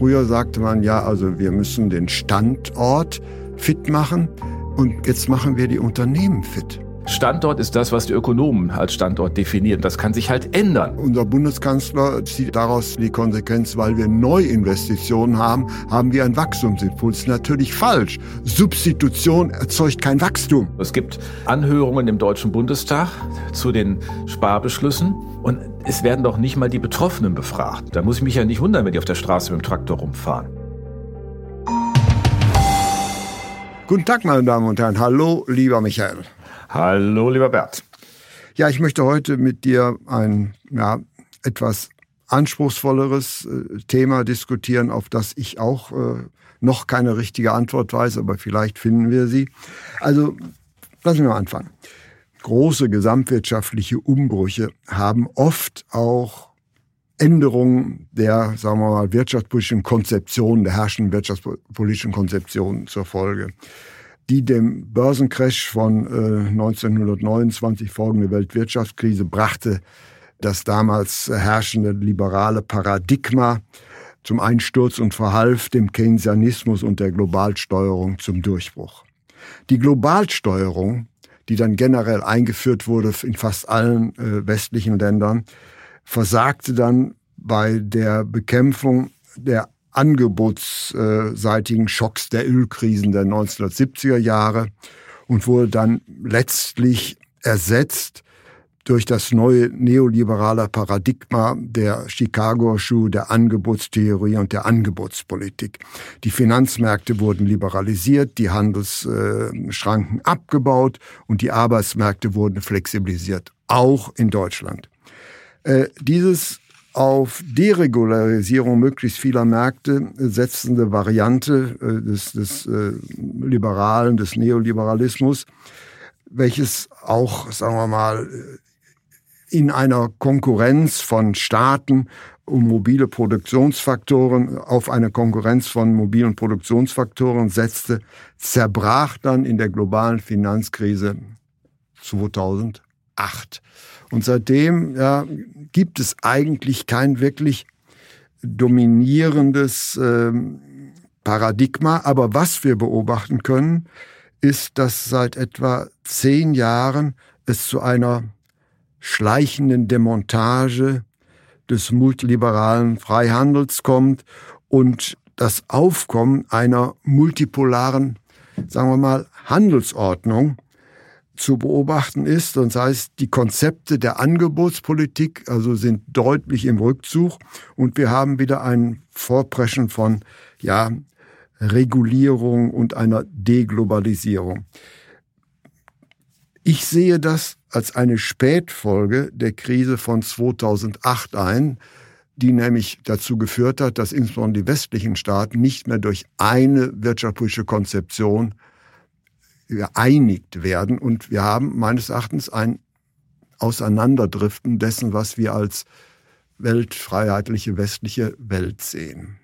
Früher sagte man ja, also wir müssen den Standort fit machen und jetzt machen wir die Unternehmen fit. Standort ist das, was die Ökonomen als Standort definieren. Das kann sich halt ändern. Unser Bundeskanzler zieht daraus die Konsequenz, weil wir Neuinvestitionen haben, haben wir einen Wachstumsimpuls. Natürlich falsch. Substitution erzeugt kein Wachstum. Es gibt Anhörungen im Deutschen Bundestag zu den Sparbeschlüssen und es werden doch nicht mal die Betroffenen befragt. Da muss ich mich ja nicht wundern, wenn die auf der Straße mit dem Traktor rumfahren. Guten Tag, meine Damen und Herren. Hallo, lieber Michael. Hallo, lieber Bert. Ja, ich möchte heute mit dir ein ja, etwas anspruchsvolleres äh, Thema diskutieren, auf das ich auch äh, noch keine richtige Antwort weiß, aber vielleicht finden wir sie. Also, lassen wir mal anfangen. Große gesamtwirtschaftliche Umbrüche haben oft auch Änderungen der, sagen wir mal, wirtschaftspolitischen Konzeption, der herrschenden wirtschaftspolitischen Konzeption zur Folge die dem Börsencrash von äh, 1929 folgende Weltwirtschaftskrise brachte das damals herrschende liberale Paradigma zum Einsturz und verhalf dem Keynesianismus und der Globalsteuerung zum Durchbruch. Die Globalsteuerung, die dann generell eingeführt wurde in fast allen äh, westlichen Ländern, versagte dann bei der Bekämpfung der angebotsseitigen Schocks der Ölkrisen der 1970er Jahre und wurde dann letztlich ersetzt durch das neue neoliberale Paradigma der Chicago Schuh, der Angebotstheorie und der Angebotspolitik. Die Finanzmärkte wurden liberalisiert, die Handelsschranken abgebaut und die Arbeitsmärkte wurden flexibilisiert, auch in Deutschland. Äh, dieses auf Deregularisierung möglichst vieler Märkte setzende Variante äh, des, des äh, Liberalen, des Neoliberalismus, welches auch, sagen wir mal, in einer Konkurrenz von Staaten um mobile Produktionsfaktoren auf eine Konkurrenz von mobilen Produktionsfaktoren setzte, zerbrach dann in der globalen Finanzkrise 2008. Und seitdem ja, gibt es eigentlich kein wirklich dominierendes äh, Paradigma. Aber was wir beobachten können, ist, dass seit etwa zehn Jahren es zu einer schleichenden Demontage des multiliberalen Freihandels kommt und das Aufkommen einer multipolaren, sagen wir mal, Handelsordnung, zu beobachten ist. Das heißt, die Konzepte der Angebotspolitik also sind deutlich im Rückzug und wir haben wieder ein Vorpreschen von ja, Regulierung und einer Deglobalisierung. Ich sehe das als eine Spätfolge der Krise von 2008 ein, die nämlich dazu geführt hat, dass insbesondere die westlichen Staaten nicht mehr durch eine wirtschaftspolitische Konzeption geeinigt werden. Und wir haben meines Erachtens ein Auseinanderdriften dessen, was wir als weltfreiheitliche westliche Welt sehen.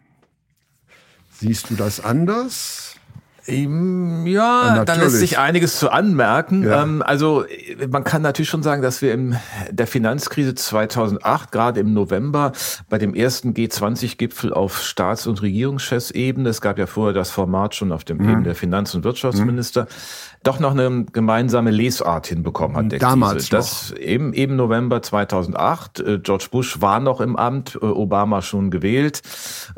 Siehst du das anders? Ja, da lässt sich einiges zu anmerken. Ja. Ähm, also man kann natürlich schon sagen, dass wir in der Finanzkrise 2008, gerade im November, bei dem ersten G20-Gipfel auf Staats- und Regierungschefsebene, es gab ja vorher das Format schon auf dem mhm. Ebene der Finanz- und Wirtschaftsminister, mhm. Doch noch eine gemeinsame Lesart hinbekommen hat. Der Damals Krise. Das eben, eben November 2008. Äh, George Bush war noch im Amt, äh, Obama schon gewählt.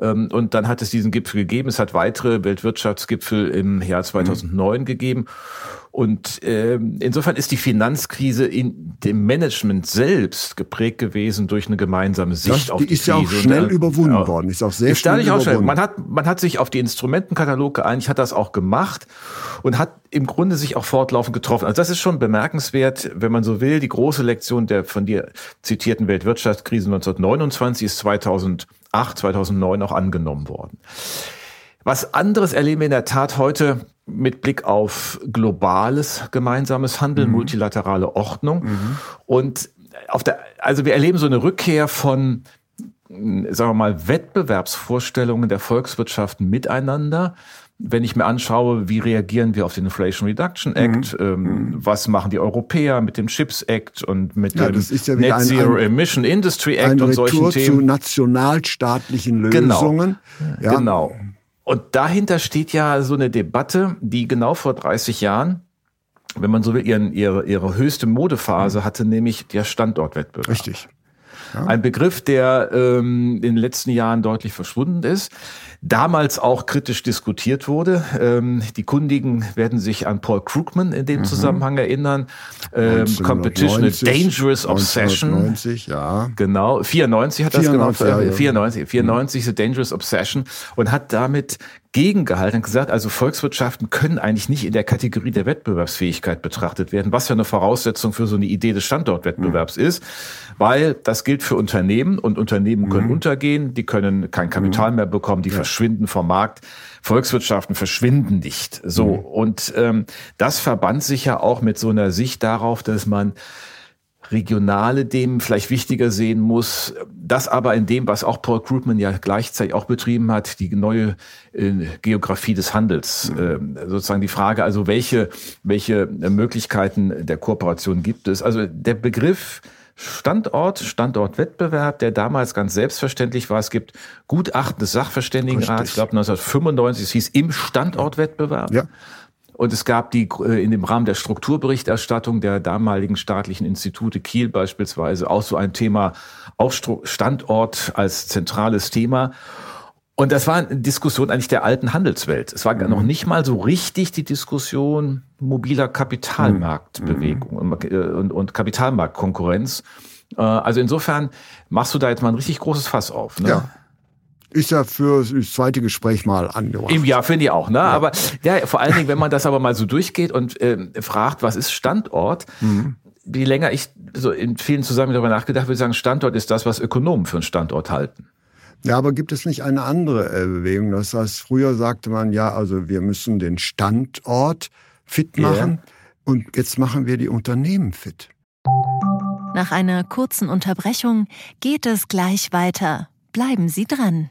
Ähm, und dann hat es diesen Gipfel gegeben. Es hat weitere Weltwirtschaftsgipfel im Jahr 2009 mhm. gegeben. Und äh, insofern ist die Finanzkrise in dem Management selbst geprägt gewesen durch eine gemeinsame Sicht das, auf die, die ist Krise. ja auch schnell und, überwunden ja, worden, ist auch sehr ist schnell überwunden. Schnell. Man hat, man hat sich auf die Instrumentenkatalog geeinigt, hat das auch gemacht und hat im Grunde sich auch fortlaufend getroffen. Also das ist schon bemerkenswert, wenn man so will. Die große Lektion der von dir zitierten Weltwirtschaftskrise 1929 ist 2008, 2009 auch angenommen worden. Was anderes erleben wir in der Tat heute mit Blick auf globales gemeinsames Handeln, mhm. multilaterale Ordnung. Mhm. Und auf der, also wir erleben so eine Rückkehr von, sagen wir mal, Wettbewerbsvorstellungen der Volkswirtschaften miteinander wenn ich mir anschaue, wie reagieren wir auf den Inflation Reduction Act, mhm. ähm, mhm. was machen die Europäer mit dem Chips Act und mit ja, dem ja Net ein, Zero ein, Emission Industry Act und solchen Retour Themen. zu nationalstaatlichen Lösungen. Genau. Ja. genau. Und dahinter steht ja so eine Debatte, die genau vor 30 Jahren wenn man so will, ihren, ihre, ihre höchste Modephase mhm. hatte, nämlich der Standortwettbewerb. Richtig. Ja. Ein Begriff, der ähm, in den letzten Jahren deutlich verschwunden ist damals auch kritisch diskutiert wurde. Ähm, die Kundigen werden sich an Paul Krugman in dem mhm. Zusammenhang erinnern. Ähm, Competition, a Dangerous Obsession. 1990, ja. Genau, 94 hat 94, das gemacht. Ja, 94, 94 mhm. The Dangerous Obsession und hat damit gegengehalten und gesagt, also Volkswirtschaften können eigentlich nicht in der Kategorie der Wettbewerbsfähigkeit betrachtet werden, was ja eine Voraussetzung für so eine Idee des Standortwettbewerbs mhm. ist, weil das gilt für Unternehmen und Unternehmen können mhm. untergehen, die können kein Kapital mhm. mehr bekommen, die ja. verschwinden vom Markt. Volkswirtschaften verschwinden nicht. So mhm. und ähm, das verband sich ja auch mit so einer Sicht darauf, dass man regionale Themen vielleicht wichtiger sehen muss. Das aber in dem, was auch Paul Krugman ja gleichzeitig auch betrieben hat, die neue äh, Geografie des Handels. Mhm. Äh, sozusagen die Frage, also welche, welche Möglichkeiten der Kooperation gibt es? Also der Begriff Standort, Standortwettbewerb, der damals ganz selbstverständlich war. Es gibt Gutachten des Sachverständigenrats, ich glaube 1995, es hieß im Standortwettbewerb. Ja. Und es gab die äh, in dem Rahmen der Strukturberichterstattung der damaligen staatlichen Institute Kiel beispielsweise auch so ein Thema, auch Standort als zentrales Thema. Und das war eine Diskussion eigentlich der alten Handelswelt. Es war mhm. noch nicht mal so richtig die Diskussion mobiler Kapitalmarktbewegung mhm. und, äh, und, und Kapitalmarktkonkurrenz. Äh, also insofern machst du da jetzt mal ein richtig großes Fass auf. Ne? Ja ist ja für das zweite Gespräch mal angebracht. Jahr finde ich auch, ne? Ja. Aber ja, vor allen Dingen, wenn man das aber mal so durchgeht und äh, fragt, was ist Standort? Mhm. Je länger ich so in vielen Zusammenhängen darüber nachgedacht würde, sagen, Standort ist das, was Ökonomen für einen Standort halten. Ja, aber gibt es nicht eine andere äh, Bewegung? Das heißt, früher sagte man ja, also wir müssen den Standort fit machen yeah. und jetzt machen wir die Unternehmen fit. Nach einer kurzen Unterbrechung geht es gleich weiter. Bleiben Sie dran.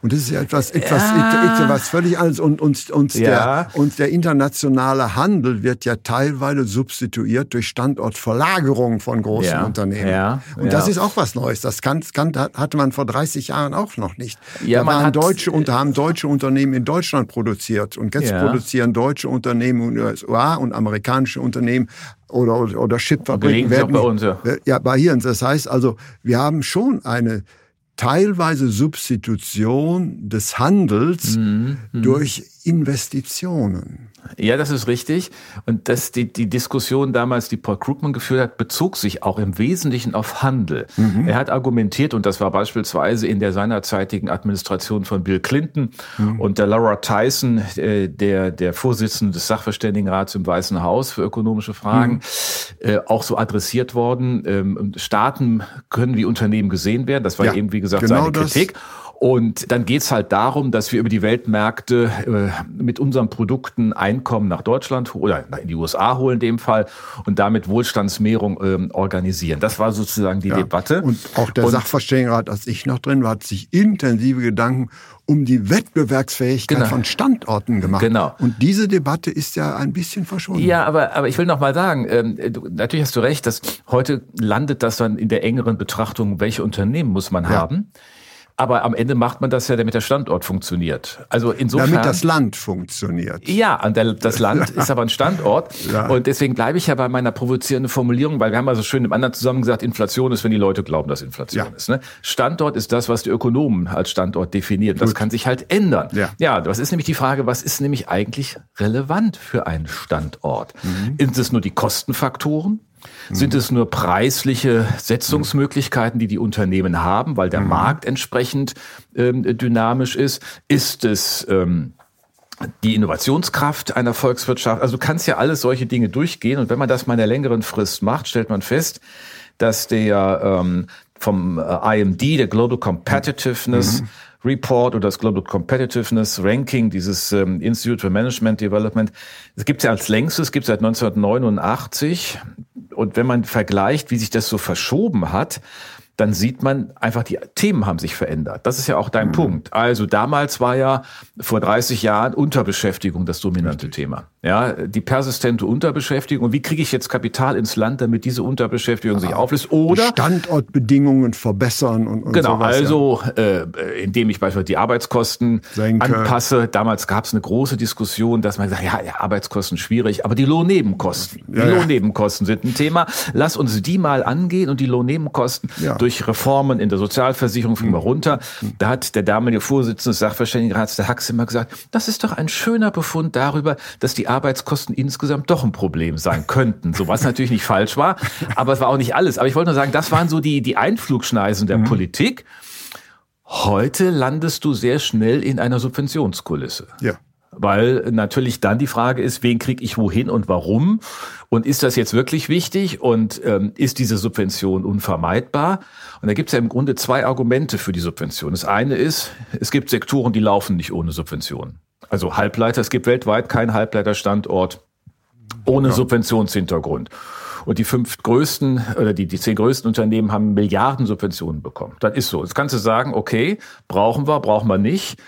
Und das ist ja etwas, etwas, ja. etwas völlig anderes. Und, und, und, ja. der, und der internationale Handel wird ja teilweise substituiert durch Standortverlagerung von großen ja. Unternehmen. Ja. Und das ist auch was Neues. Das kann, kann, hatte man vor 30 Jahren auch noch nicht. Ja, da waren deutsche, und haben deutsche Unternehmen in Deutschland produziert. Und jetzt produzieren deutsche Unternehmen in den USA und amerikanische Unternehmen oder, oder, oder Chipfabriken werden. Bei uns, ja. ja, bei hier. Das heißt also, wir haben schon eine teilweise Substitution des Handels mhm. mhm. durch Investitionen. Ja, das ist richtig. Und das, die, die Diskussion damals, die Paul Krugman geführt hat, bezog sich auch im Wesentlichen auf Handel. Mhm. Er hat argumentiert, und das war beispielsweise in der seinerzeitigen Administration von Bill Clinton mhm. und der Laura Tyson, äh, der, der Vorsitzende des Sachverständigenrats im Weißen Haus für ökonomische Fragen, mhm. äh, auch so adressiert worden. Ähm, Staaten können wie Unternehmen gesehen werden. Das war ja, eben, wie gesagt, genau seine Kritik. Das. Und dann geht's halt darum, dass wir über die Weltmärkte äh, mit unseren Produkten Einkommen nach Deutschland oder in die USA holen in dem Fall und damit Wohlstandsmehrung ähm, organisieren. Das war sozusagen die ja. Debatte. Und auch der und, Sachverständigenrat, als ich noch drin war, hat sich intensive Gedanken um die Wettbewerbsfähigkeit genau. von Standorten gemacht. Genau. Und diese Debatte ist ja ein bisschen verschwunden. Ja, aber, aber ich will noch mal sagen, ähm, du, natürlich hast du recht, dass heute landet das dann in der engeren Betrachtung, welche Unternehmen muss man ja. haben. Aber am Ende macht man das ja, damit der Standort funktioniert. Also insofern. Damit das Land funktioniert. Ja, und das Land ist aber ein Standort. Ja. Und deswegen bleibe ich ja bei meiner provozierenden Formulierung, weil wir haben also schön im anderen zusammen gesagt, Inflation ist, wenn die Leute glauben, dass Inflation ja. ist. Ne? Standort ist das, was die Ökonomen als Standort definieren. Das kann sich halt ändern. Ja. ja, das ist nämlich die Frage, was ist nämlich eigentlich relevant für einen Standort? Mhm. Sind es nur die Kostenfaktoren? Sind es nur preisliche Setzungsmöglichkeiten, die die Unternehmen haben, weil der mhm. Markt entsprechend ähm, dynamisch ist? Ist es ähm, die Innovationskraft einer Volkswirtschaft? Also du kannst ja alles solche Dinge durchgehen und wenn man das mal in der längeren Frist macht, stellt man fest, dass der ähm, vom äh, IMD, der Global Competitiveness mhm. Report oder das Global Competitiveness Ranking, dieses ähm, Institute for Management Development, das gibt es ja als längstes, gibt es seit 1989. Und wenn man vergleicht, wie sich das so verschoben hat, dann sieht man einfach, die Themen haben sich verändert. Das ist ja auch dein mhm. Punkt. Also damals war ja vor 30 Jahren Unterbeschäftigung das dominante Richtig. Thema. Ja, die persistente Unterbeschäftigung. Wie kriege ich jetzt Kapital ins Land, damit diese Unterbeschäftigung sich auflöst? Oder Standortbedingungen verbessern und, und genau. Sowas, also ja. äh, indem ich beispielsweise die Arbeitskosten Senke. anpasse. Damals gab es eine große Diskussion, dass man sagt, ja, ja, Arbeitskosten schwierig, aber die Lohnnebenkosten, ja, die ja. Lohnnebenkosten sind ein Thema. Lass uns die mal angehen und die Lohnnebenkosten durch Reformen in der Sozialversicherung fliegen wir runter. Da hat der damalige Vorsitzende des Sachverständigenrats, der Hax, immer gesagt, das ist doch ein schöner Befund darüber, dass die Arbeitskosten insgesamt doch ein Problem sein könnten. So was natürlich nicht falsch war, aber es war auch nicht alles. Aber ich wollte nur sagen, das waren so die, die Einflugschneisen der mhm. Politik. Heute landest du sehr schnell in einer Subventionskulisse. Ja. Weil natürlich dann die Frage ist, wen kriege ich wohin und warum? Und ist das jetzt wirklich wichtig? Und ähm, ist diese Subvention unvermeidbar? Und da gibt es ja im Grunde zwei Argumente für die Subvention. Das eine ist, es gibt Sektoren, die laufen nicht ohne Subventionen. Also Halbleiter, es gibt weltweit keinen Halbleiterstandort ohne ja. Subventionshintergrund. Und die fünf größten oder die, die zehn größten Unternehmen haben Milliarden Subventionen bekommen. Das ist so. Jetzt kannst du sagen, okay, brauchen wir, brauchen wir nicht.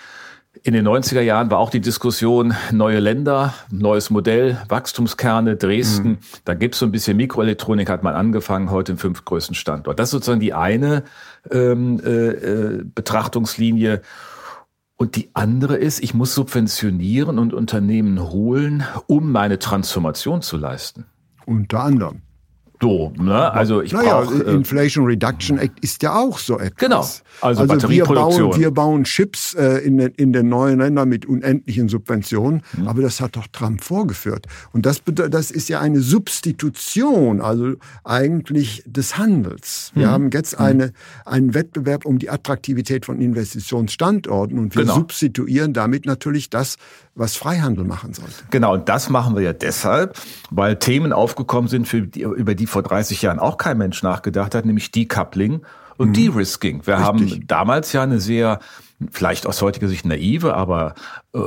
In den 90er Jahren war auch die Diskussion, neue Länder, neues Modell, Wachstumskerne, Dresden. Mhm. Da gibt's so ein bisschen Mikroelektronik, hat man angefangen, heute im fünftgrößten Standort. Das ist sozusagen die eine ähm, äh, äh Betrachtungslinie. Und die andere ist, ich muss subventionieren und Unternehmen holen, um meine Transformation zu leisten. Unter anderem. So, ne? Also ich naja, brauch, äh, Inflation Reduction Act ist ja auch so etwas. Genau. Also, also. Wir bauen, wir bauen Chips äh, in, den, in den neuen Ländern mit unendlichen Subventionen, mhm. aber das hat doch Trump vorgeführt. Und das, das ist ja eine Substitution, also eigentlich des Handels. Wir mhm. haben jetzt mhm. eine, einen Wettbewerb um die Attraktivität von Investitionsstandorten und wir genau. substituieren damit natürlich das, was Freihandel machen sollte. Genau, und das machen wir ja deshalb, weil Themen aufgekommen sind, für die, über die vor 30 Jahren auch kein Mensch nachgedacht hat, nämlich Decoupling und mhm. De-Risking. Wir Richtig. haben damals ja eine sehr vielleicht aus heutiger Sicht naive, aber äh,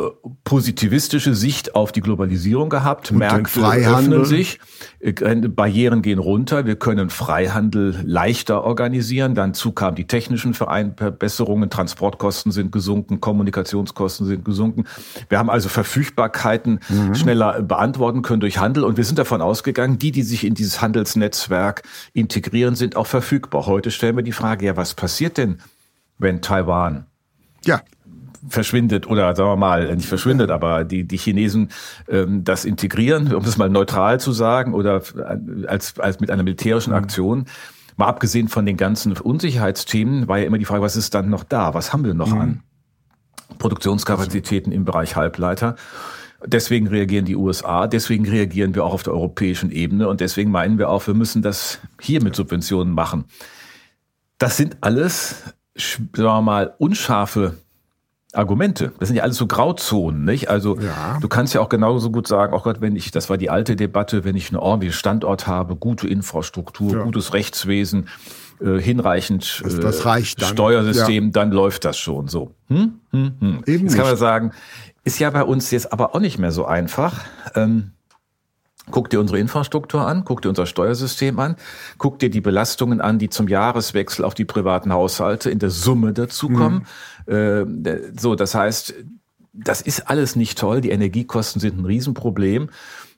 positivistische Sicht auf die Globalisierung gehabt. Und Märkte öffnen sich, äh, Barrieren gehen runter, wir können Freihandel leichter organisieren. Dann zu kamen die technischen Verbesserungen, Transportkosten sind gesunken, Kommunikationskosten sind gesunken. Wir haben also Verfügbarkeiten mhm. schneller beantworten können durch Handel und wir sind davon ausgegangen, die, die sich in dieses Handelsnetzwerk integrieren, sind auch verfügbar. Heute stellen wir die Frage, ja, was passiert denn, wenn Taiwan ja. verschwindet oder sagen wir mal, nicht verschwindet, aber die, die Chinesen ähm, das integrieren, um das mal neutral zu sagen, oder als, als mit einer militärischen mhm. Aktion. Mal abgesehen von den ganzen Unsicherheitsthemen war ja immer die Frage, was ist dann noch da? Was haben wir noch mhm. an Produktionskapazitäten im Bereich Halbleiter? Deswegen reagieren die USA, deswegen reagieren wir auch auf der europäischen Ebene und deswegen meinen wir auch, wir müssen das hier mit Subventionen machen. Das sind alles sagen wir mal, unscharfe Argumente. Das sind ja alles so Grauzonen, nicht? Also ja. du kannst ja auch genauso gut sagen, oh Gott, wenn ich, das war die alte Debatte, wenn ich einen ordentlichen Standort habe, gute Infrastruktur, ja. gutes Rechtswesen, äh, hinreichend das, das reicht dann. Steuersystem, ja. dann läuft das schon so. Hm? Hm, hm. Eben jetzt kann man sagen, ist ja bei uns jetzt aber auch nicht mehr so einfach. Ähm, Guck dir unsere Infrastruktur an, guck dir unser Steuersystem an, guck dir die Belastungen an, die zum Jahreswechsel auf die privaten Haushalte in der Summe dazukommen. Mhm. Äh, so, das heißt, das ist alles nicht toll. Die Energiekosten sind ein Riesenproblem.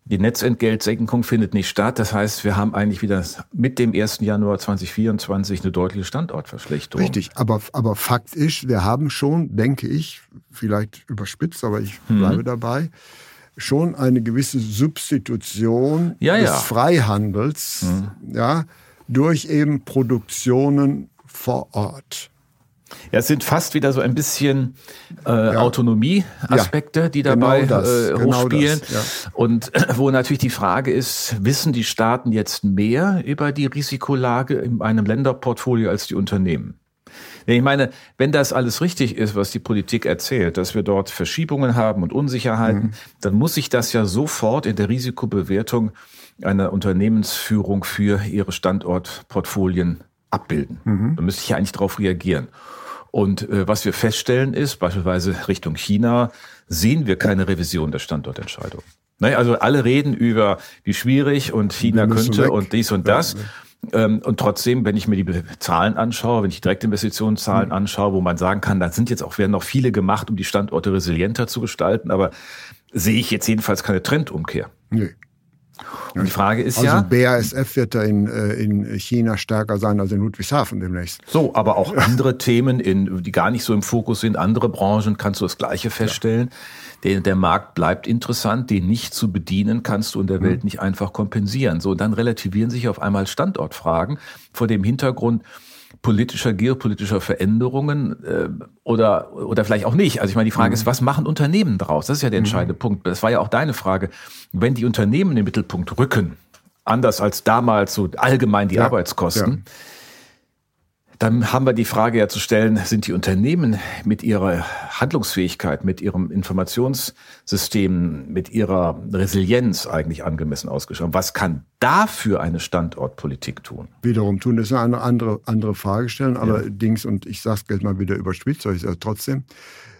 Die Netzentgeltsenkung findet nicht statt. Das heißt, wir haben eigentlich wieder mit dem 1. Januar 2024 eine deutliche Standortverschlechterung. Richtig, aber, aber Fakt ist, wir haben schon, denke ich, vielleicht überspitzt, aber ich mhm. bleibe mhm. dabei, schon eine gewisse Substitution ja, des ja. Freihandels mhm. ja, durch eben Produktionen vor Ort. Ja, es sind fast wieder so ein bisschen äh, ja. Autonomie-Aspekte, die dabei genau das, äh, genau hochspielen. Genau das, ja. Und äh, wo natürlich die Frage ist, wissen die Staaten jetzt mehr über die Risikolage in einem Länderportfolio als die Unternehmen? Ich meine, wenn das alles richtig ist, was die Politik erzählt, dass wir dort Verschiebungen haben und Unsicherheiten, mhm. dann muss sich das ja sofort in der Risikobewertung einer Unternehmensführung für ihre Standortportfolien abbilden. Mhm. Da müsste ich ja eigentlich darauf reagieren. Und äh, was wir feststellen ist, beispielsweise Richtung China, sehen wir keine Revision der Standortentscheidung. Naja, also alle reden über, wie schwierig und China könnte weg. und dies und das. Ähm, und trotzdem, wenn ich mir die Zahlen anschaue, wenn ich Direktinvestitionszahlen mhm. anschaue, wo man sagen kann, da sind jetzt auch werden noch viele gemacht, um die Standorte resilienter zu gestalten, aber sehe ich jetzt jedenfalls keine Trendumkehr. Nee. Und die Frage ist also ja. Also BASF wird da in, äh, in China stärker sein als in Ludwigshafen demnächst. So, aber auch andere Themen, in, die gar nicht so im Fokus sind, andere Branchen, kannst du das Gleiche feststellen. Ja. Der, der Markt bleibt interessant, den nicht zu bedienen kannst du in der Welt mhm. nicht einfach kompensieren. So, dann relativieren sich auf einmal Standortfragen vor dem Hintergrund, politischer, geopolitischer Veränderungen äh, oder, oder vielleicht auch nicht. Also ich meine, die Frage mhm. ist, was machen Unternehmen daraus? Das ist ja der entscheidende mhm. Punkt. Das war ja auch deine Frage. Wenn die Unternehmen in den Mittelpunkt rücken, anders als damals so allgemein die ja. Arbeitskosten, ja dann haben wir die Frage ja zu stellen, sind die Unternehmen mit ihrer Handlungsfähigkeit, mit ihrem Informationssystem, mit ihrer Resilienz eigentlich angemessen ausgestattet? Was kann dafür eine Standortpolitik tun? Wiederum tun, das ist eine andere, andere Frage stellen. Allerdings, ja. und ich sage es mal wieder überspitzt, aber ich sage trotzdem,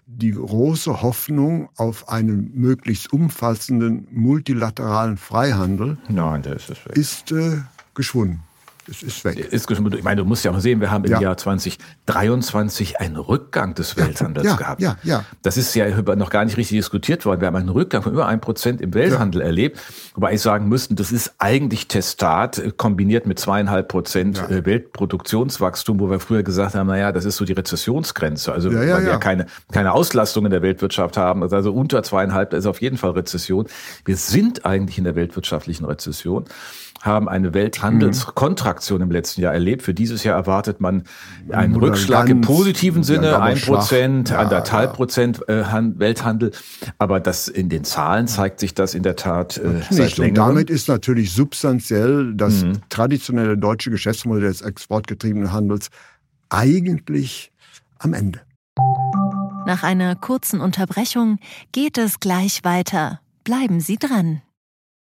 die große Hoffnung auf einen möglichst umfassenden multilateralen Freihandel Nein, ist, ist äh, geschwunden. Es ist weg. Ist, ich meine, du musst ja auch sehen, wir haben im ja. Jahr 2023 einen Rückgang des Welthandels ja, gehabt. Ja, ja. Das ist ja noch gar nicht richtig diskutiert worden. Wir haben einen Rückgang von über ein Prozent im Welthandel ja. erlebt. Wobei ich sagen müsste, das ist eigentlich Testat äh, kombiniert mit zweieinhalb Prozent ja. Äh, Weltproduktionswachstum, wo wir früher gesagt haben, naja, das ist so die Rezessionsgrenze. Also weil wir ja keine, keine Auslastung in der Weltwirtschaft haben. Also unter zweieinhalb ist auf jeden Fall Rezession. Wir sind eigentlich in der weltwirtschaftlichen Rezession haben eine Welthandelskontraktion im letzten Jahr erlebt. Für dieses Jahr erwartet man einen Oder Rückschlag im positiven Sinne, ein Prozent, anderthalb. Prozent äh, Welthandel. Aber das in den Zahlen zeigt sich das in der Tat äh, seit längerem. Und damit ist natürlich substanziell das mhm. traditionelle deutsche Geschäftsmodell des exportgetriebenen Handels eigentlich am Ende. Nach einer kurzen Unterbrechung geht es gleich weiter. Bleiben Sie dran.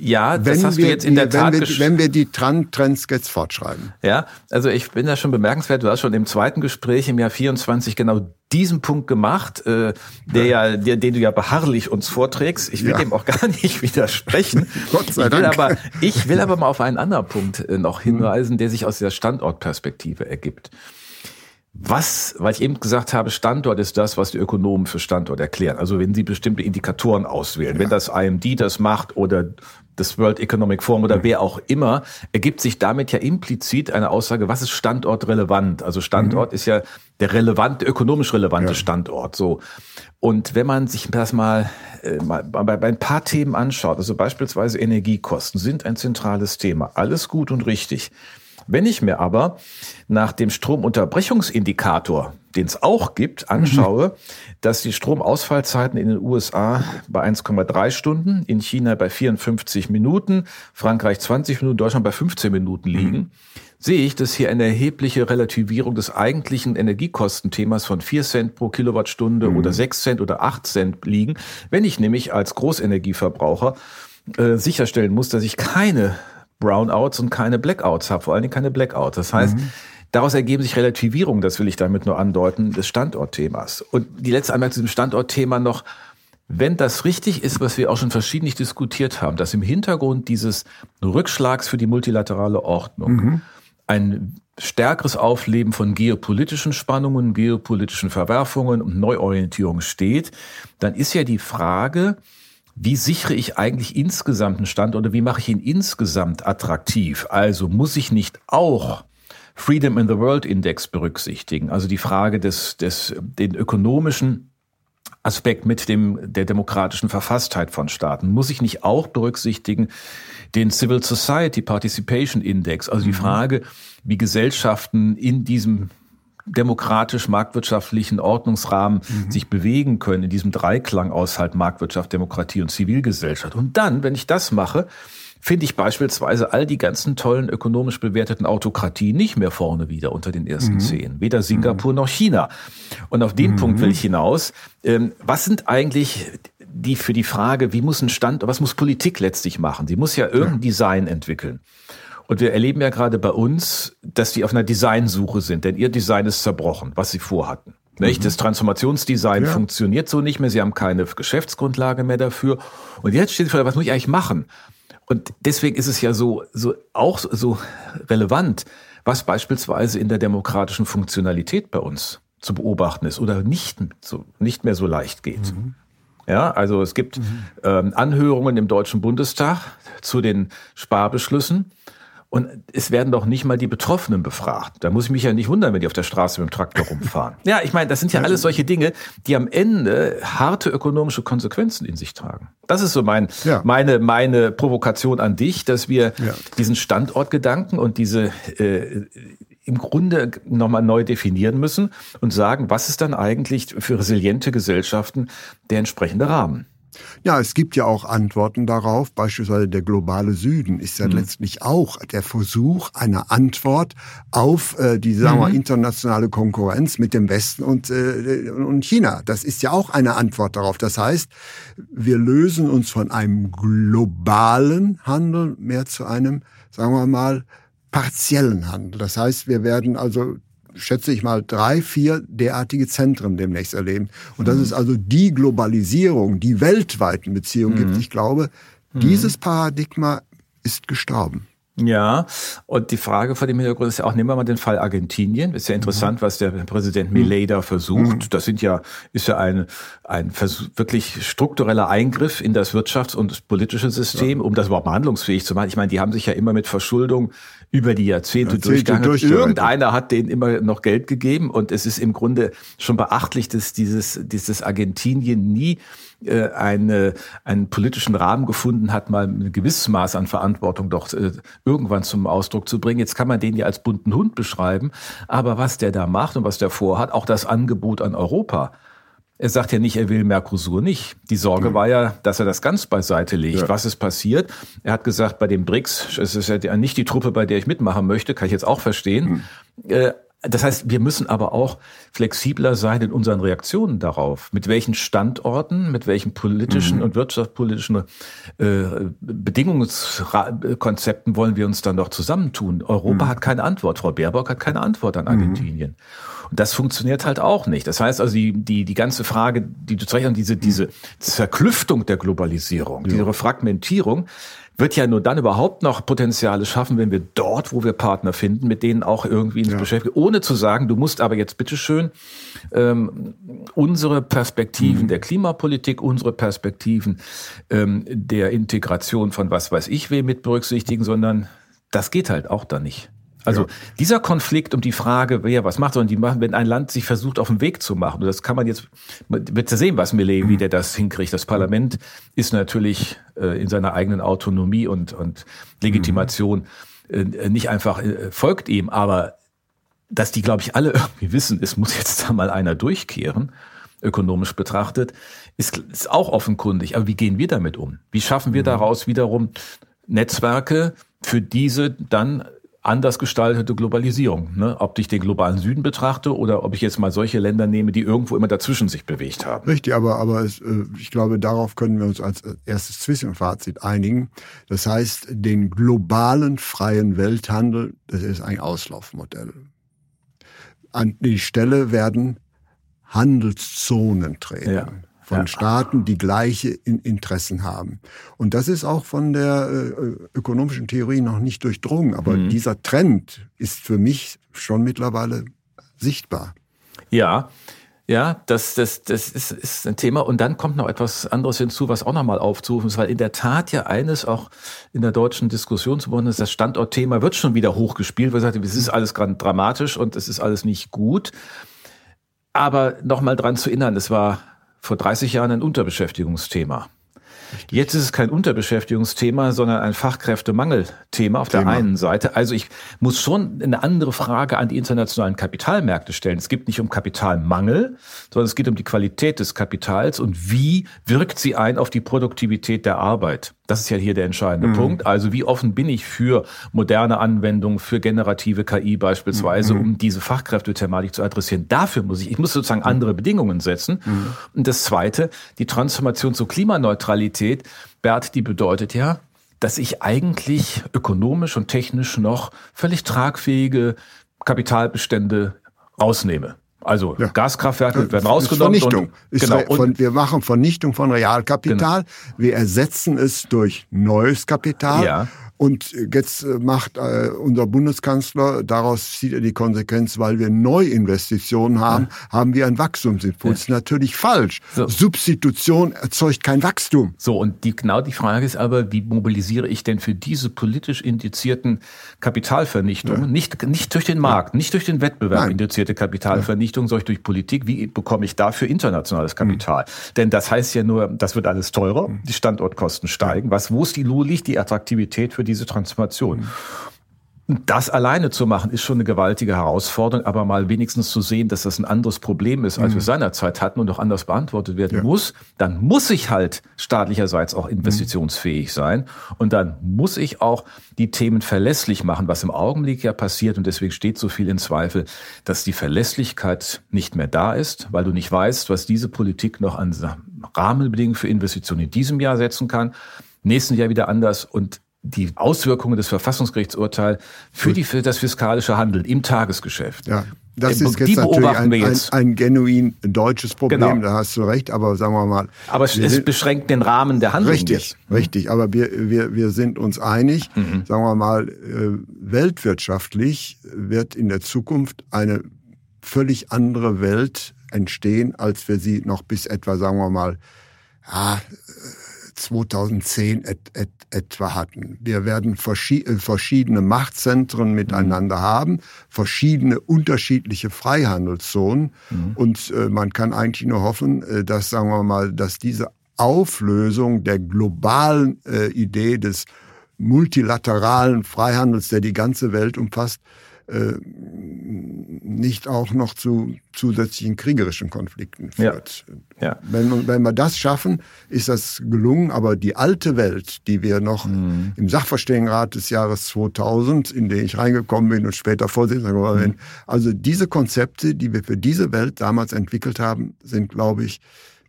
Ja, das wenn hast wir, du jetzt in der Tat wenn wir, wenn wir die Trends jetzt fortschreiben. Ja, also ich bin da schon bemerkenswert. Du hast schon im zweiten Gespräch im Jahr 24 genau diesen Punkt gemacht, äh, der ja, der, den du ja beharrlich uns vorträgst. Ich will ja. dem auch gar nicht widersprechen. Gott sei ich will Dank. Aber, ich will aber mal auf einen anderen Punkt äh, noch hinweisen, der sich aus der Standortperspektive ergibt. Was, weil ich eben gesagt habe, Standort ist das, was die Ökonomen für Standort erklären. Also wenn sie bestimmte Indikatoren auswählen, ja. wenn das IMD das macht oder das World Economic Forum oder mhm. wer auch immer, ergibt sich damit ja implizit eine Aussage, was ist standortrelevant? Also Standort mhm. ist ja der relevante, ökonomisch relevante ja. Standort. So. Und wenn man sich das mal, äh, mal bei, bei ein paar Themen anschaut, also beispielsweise Energiekosten sind ein zentrales Thema. Alles gut und richtig. Wenn ich mir aber nach dem Stromunterbrechungsindikator, den es auch gibt, anschaue, mhm. dass die Stromausfallzeiten in den USA bei 1,3 Stunden, in China bei 54 Minuten, Frankreich 20 Minuten, Deutschland bei 15 Minuten liegen, mhm. sehe ich, dass hier eine erhebliche Relativierung des eigentlichen Energiekostenthemas von 4 Cent pro Kilowattstunde mhm. oder 6 Cent oder 8 Cent liegen, wenn ich nämlich als Großenergieverbraucher äh, sicherstellen muss, dass ich keine Brownouts und keine Blackouts habe, vor allen Dingen keine Blackouts. Das heißt, mhm. Daraus ergeben sich Relativierungen, das will ich damit nur andeuten, des Standortthemas. Und die letzte Anmerkung zu dem Standortthema noch, wenn das richtig ist, was wir auch schon verschiedentlich diskutiert haben, dass im Hintergrund dieses Rückschlags für die multilaterale Ordnung mhm. ein stärkeres Aufleben von geopolitischen Spannungen, geopolitischen Verwerfungen und Neuorientierung steht, dann ist ja die Frage, wie sichere ich eigentlich insgesamt einen Stand oder wie mache ich ihn insgesamt attraktiv? Also muss ich nicht auch Freedom in the World Index berücksichtigen, also die Frage des, des, den ökonomischen Aspekt mit dem, der demokratischen Verfasstheit von Staaten. Muss ich nicht auch berücksichtigen den Civil Society Participation Index, also die mhm. Frage, wie Gesellschaften in diesem demokratisch-marktwirtschaftlichen Ordnungsrahmen mhm. sich bewegen können, in diesem Dreiklang aus halt Marktwirtschaft, Demokratie und Zivilgesellschaft. Und dann, wenn ich das mache, finde ich beispielsweise all die ganzen tollen ökonomisch bewerteten Autokratien nicht mehr vorne wieder unter den ersten mhm. zehn. Weder Singapur mhm. noch China. Und auf den mhm. Punkt will ich hinaus. Ähm, was sind eigentlich die für die Frage, wie muss ein Stand, was muss Politik letztlich machen? Sie muss ja irgendein ja. Design entwickeln. Und wir erleben ja gerade bei uns, dass die auf einer Designsuche sind, denn ihr Design ist zerbrochen, was sie vorhatten. Nicht? Mhm. Das Transformationsdesign ja. funktioniert so nicht mehr. Sie haben keine Geschäftsgrundlage mehr dafür. Und jetzt steht die Frage, was muss ich eigentlich machen? Und deswegen ist es ja so, so auch so relevant, was beispielsweise in der demokratischen Funktionalität bei uns zu beobachten ist oder nicht, so, nicht mehr so leicht geht. Mhm. Ja, also es gibt mhm. ähm, Anhörungen im Deutschen Bundestag zu den Sparbeschlüssen. Und es werden doch nicht mal die Betroffenen befragt. Da muss ich mich ja nicht wundern, wenn die auf der Straße mit dem Traktor rumfahren. ja, ich meine, das sind ja alles solche Dinge, die am Ende harte ökonomische Konsequenzen in sich tragen. Das ist so mein, ja. meine, meine Provokation an dich, dass wir ja. diesen Standortgedanken und diese äh, im Grunde nochmal neu definieren müssen und sagen, was ist dann eigentlich für resiliente Gesellschaften der entsprechende Rahmen? Ja, es gibt ja auch Antworten darauf. Beispielsweise der globale Süden ist ja mhm. letztlich auch der Versuch einer Antwort auf äh, die sagen wir, mhm. internationale Konkurrenz mit dem Westen und, äh, und China. Das ist ja auch eine Antwort darauf. Das heißt, wir lösen uns von einem globalen Handel mehr zu einem, sagen wir mal, partiellen Handel. Das heißt, wir werden also schätze ich mal, drei, vier derartige Zentren demnächst erleben. Und das mhm. ist also die Globalisierung, die weltweiten Beziehungen mhm. gibt. Ich glaube, mhm. dieses Paradigma ist gestorben. Ja, und die Frage vor dem Hintergrund ist ja auch, nehmen wir mal den Fall Argentinien. Ist ja interessant, mhm. was der Präsident Milei da versucht. Mhm. Das sind ja, ist ja ein, ein Versuch, wirklich struktureller Eingriff in das Wirtschafts- und politische System, ja. um das überhaupt handlungsfähig zu machen. Ich meine, die haben sich ja immer mit Verschuldung über die Jahrzehnte, Jahrzehnte durchgegangen. Irgendeiner hat denen immer noch Geld gegeben und es ist im Grunde schon beachtlich, dass dieses, dieses Argentinien nie äh, eine, einen politischen Rahmen gefunden hat, mal ein gewisses Maß an Verantwortung doch äh, irgendwann zum Ausdruck zu bringen. Jetzt kann man den ja als bunten Hund beschreiben, aber was der da macht und was der vorhat, auch das Angebot an Europa, er sagt ja nicht, er will Mercosur nicht. Die Sorge mhm. war ja, dass er das ganz beiseite legt. Ja. Was ist passiert? Er hat gesagt, bei den BRICS, es ist ja nicht die Truppe, bei der ich mitmachen möchte, kann ich jetzt auch verstehen. Mhm. Äh, das heißt, wir müssen aber auch flexibler sein in unseren Reaktionen darauf. Mit welchen Standorten, mit welchen politischen mhm. und wirtschaftspolitischen äh, Bedingungskonzepten wollen wir uns dann doch zusammentun? Europa mhm. hat keine Antwort. Frau Baerbock hat keine Antwort an mhm. Argentinien. Und das funktioniert halt auch nicht. Das heißt also, die, die, die ganze Frage, die du zeigst, diese, diese Zerklüftung der Globalisierung, ja. diese Fragmentierung, wird ja nur dann überhaupt noch Potenziale schaffen, wenn wir dort, wo wir Partner finden, mit denen auch irgendwie uns ja. beschäftigen, ohne zu sagen, du musst aber jetzt bitteschön ähm, unsere Perspektiven mhm. der Klimapolitik, unsere Perspektiven ähm, der Integration von was weiß ich wem mit berücksichtigen, sondern das geht halt auch da nicht. Also ja. dieser Konflikt um die Frage, wer was macht, sondern die machen, wenn ein Land sich versucht, auf den Weg zu machen, und das kann man jetzt, wird sehen, was Millet, wie mhm. der das hinkriegt. Das Parlament ist natürlich äh, in seiner eigenen Autonomie und, und Legitimation äh, nicht einfach äh, folgt ihm, aber dass die, glaube ich, alle irgendwie wissen, es muss jetzt da mal einer durchkehren, ökonomisch betrachtet, ist, ist auch offenkundig. Aber wie gehen wir damit um? Wie schaffen wir mhm. daraus wiederum Netzwerke, für diese dann anders gestaltete Globalisierung. Ne? Ob ich den globalen Süden betrachte oder ob ich jetzt mal solche Länder nehme, die irgendwo immer dazwischen sich bewegt haben. Richtig, aber, aber es, äh, ich glaube, darauf können wir uns als erstes Zwischenfazit einigen. Das heißt, den globalen freien Welthandel, das ist ein Auslaufmodell. An die Stelle werden Handelszonen treten. Ja von ja. Staaten, die gleiche Interessen haben. Und das ist auch von der äh, ökonomischen Theorie noch nicht durchdrungen. Aber mhm. dieser Trend ist für mich schon mittlerweile sichtbar. Ja, ja, das, das, das ist, ist ein Thema. Und dann kommt noch etwas anderes hinzu, was auch nochmal aufzurufen ist, weil in der Tat ja eines auch in der deutschen Diskussion zu worden ist, das Standortthema wird schon wieder hochgespielt, weil sagt, es ist alles gerade dramatisch und es ist alles nicht gut. Aber nochmal dran zu erinnern, es war vor 30 Jahren ein Unterbeschäftigungsthema. Richtig. Jetzt ist es kein Unterbeschäftigungsthema, sondern ein Fachkräftemangelthema auf Thema. der einen Seite. Also ich muss schon eine andere Frage an die internationalen Kapitalmärkte stellen. Es geht nicht um Kapitalmangel, sondern es geht um die Qualität des Kapitals und wie wirkt sie ein auf die Produktivität der Arbeit. Das ist ja hier der entscheidende mhm. Punkt. Also wie offen bin ich für moderne Anwendungen, für generative KI beispielsweise, mhm. um diese Fachkräftethematik zu adressieren. Dafür muss ich, ich muss sozusagen andere Bedingungen setzen. Mhm. Und das Zweite, die Transformation zur Klimaneutralität, Bert, die bedeutet ja, dass ich eigentlich ökonomisch und technisch noch völlig tragfähige Kapitalbestände rausnehme. Also ja. Gaskraftwerke werden rausgenommen. Vernichtung. Und, genau, von, wir machen Vernichtung von Realkapital. Genau. Wir ersetzen es durch neues Kapital. Ja. Und jetzt äh, macht äh, unser Bundeskanzler, daraus zieht er die Konsequenz, weil wir Neuinvestitionen haben, ja. haben wir einen Wachstumsimpuls. Ja. Natürlich falsch. So. Substitution erzeugt kein Wachstum. So, und die, genau die Frage ist aber, wie mobilisiere ich denn für diese politisch indizierten Kapitalvernichtungen, ja. nicht, nicht durch den Markt, nicht durch den Wettbewerb Nein. indizierte Kapitalvernichtung, sondern durch Politik, wie bekomme ich dafür internationales Kapital? Mhm. Denn das heißt ja nur, das wird alles teurer, mhm. die Standortkosten steigen. Was, wo ist die, liegt die Attraktivität für die diese Transformation. Das alleine zu machen, ist schon eine gewaltige Herausforderung, aber mal wenigstens zu sehen, dass das ein anderes Problem ist, als mhm. wir seinerzeit hatten und noch anders beantwortet werden ja. muss, dann muss ich halt staatlicherseits auch investitionsfähig mhm. sein und dann muss ich auch die Themen verlässlich machen, was im Augenblick ja passiert und deswegen steht so viel in Zweifel, dass die Verlässlichkeit nicht mehr da ist, weil du nicht weißt, was diese Politik noch an Rahmenbedingungen für Investitionen in diesem Jahr setzen kann, nächsten Jahr wieder anders und die Auswirkungen des Verfassungsgerichtsurteils für, die, für das fiskalische Handeln im Tagesgeschäft. Ja. Das ist jetzt natürlich ein, ein, ein, genuin deutsches Problem, genau. da hast du recht, aber sagen wir mal. Aber es, es beschränkt den Rahmen der Handlung. Richtig, jetzt. Mhm. richtig, aber wir, wir, wir sind uns einig, mhm. sagen wir mal, äh, weltwirtschaftlich wird in der Zukunft eine völlig andere Welt entstehen, als wir sie noch bis etwa, sagen wir mal, ja, 2010 et, et, etwa hatten. Wir werden äh, verschiedene Machtzentren miteinander mhm. haben, verschiedene unterschiedliche Freihandelszonen mhm. und äh, man kann eigentlich nur hoffen, äh, dass, sagen wir mal, dass diese Auflösung der globalen äh, Idee des multilateralen Freihandels, der die ganze Welt umfasst, äh, nicht auch noch zu zusätzlichen kriegerischen Konflikten führt. Ja. Ja. Wenn, wenn wir das schaffen, ist das gelungen. Aber die alte Welt, die wir noch mhm. im Sachverständigenrat des Jahres 2000, in den ich reingekommen bin und später Vorsitzender geworden bin, mhm. also diese Konzepte, die wir für diese Welt damals entwickelt haben, sind, glaube ich,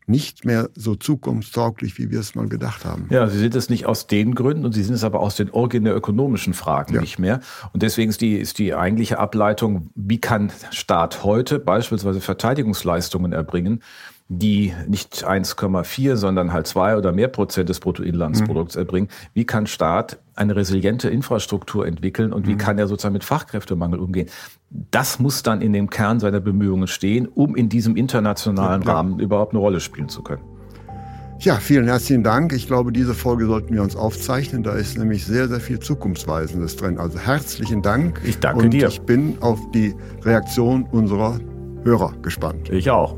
nicht mehr so zukunftstauglich, wie wir es mal gedacht haben. Ja, sie sind es nicht aus den Gründen und sie sind es aber aus den originär ökonomischen Fragen ja. nicht mehr. Und deswegen ist die, ist die eigentliche Ableitung, wie kann Staat heute beispielsweise Verteidigungsleistungen erbringen, die nicht 1,4, sondern halt zwei oder mehr Prozent des Bruttoinlandsprodukts mhm. erbringen. Wie kann Staat eine resiliente Infrastruktur entwickeln und wie mhm. kann er sozusagen mit Fachkräftemangel umgehen? Das muss dann in dem Kern seiner Bemühungen stehen, um in diesem internationalen ja, Rahmen überhaupt eine Rolle spielen zu können. Ja, vielen herzlichen Dank. Ich glaube, diese Folge sollten wir uns aufzeichnen. Da ist nämlich sehr, sehr viel Zukunftsweisendes drin. Also herzlichen Dank. Ich danke und dir. Ich bin auf die Reaktion unserer Hörer gespannt. Ich auch.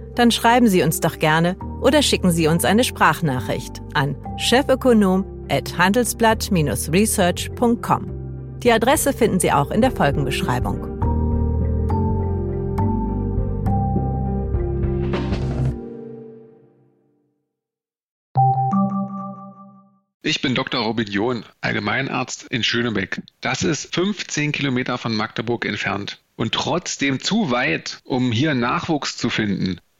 dann schreiben Sie uns doch gerne oder schicken Sie uns eine Sprachnachricht an chefökonom@handelsblatt-research.com. Die Adresse finden Sie auch in der Folgenbeschreibung. Ich bin Dr. Robin John, Allgemeinarzt in Schönebeck. Das ist 15 Kilometer von Magdeburg entfernt und trotzdem zu weit, um hier Nachwuchs zu finden.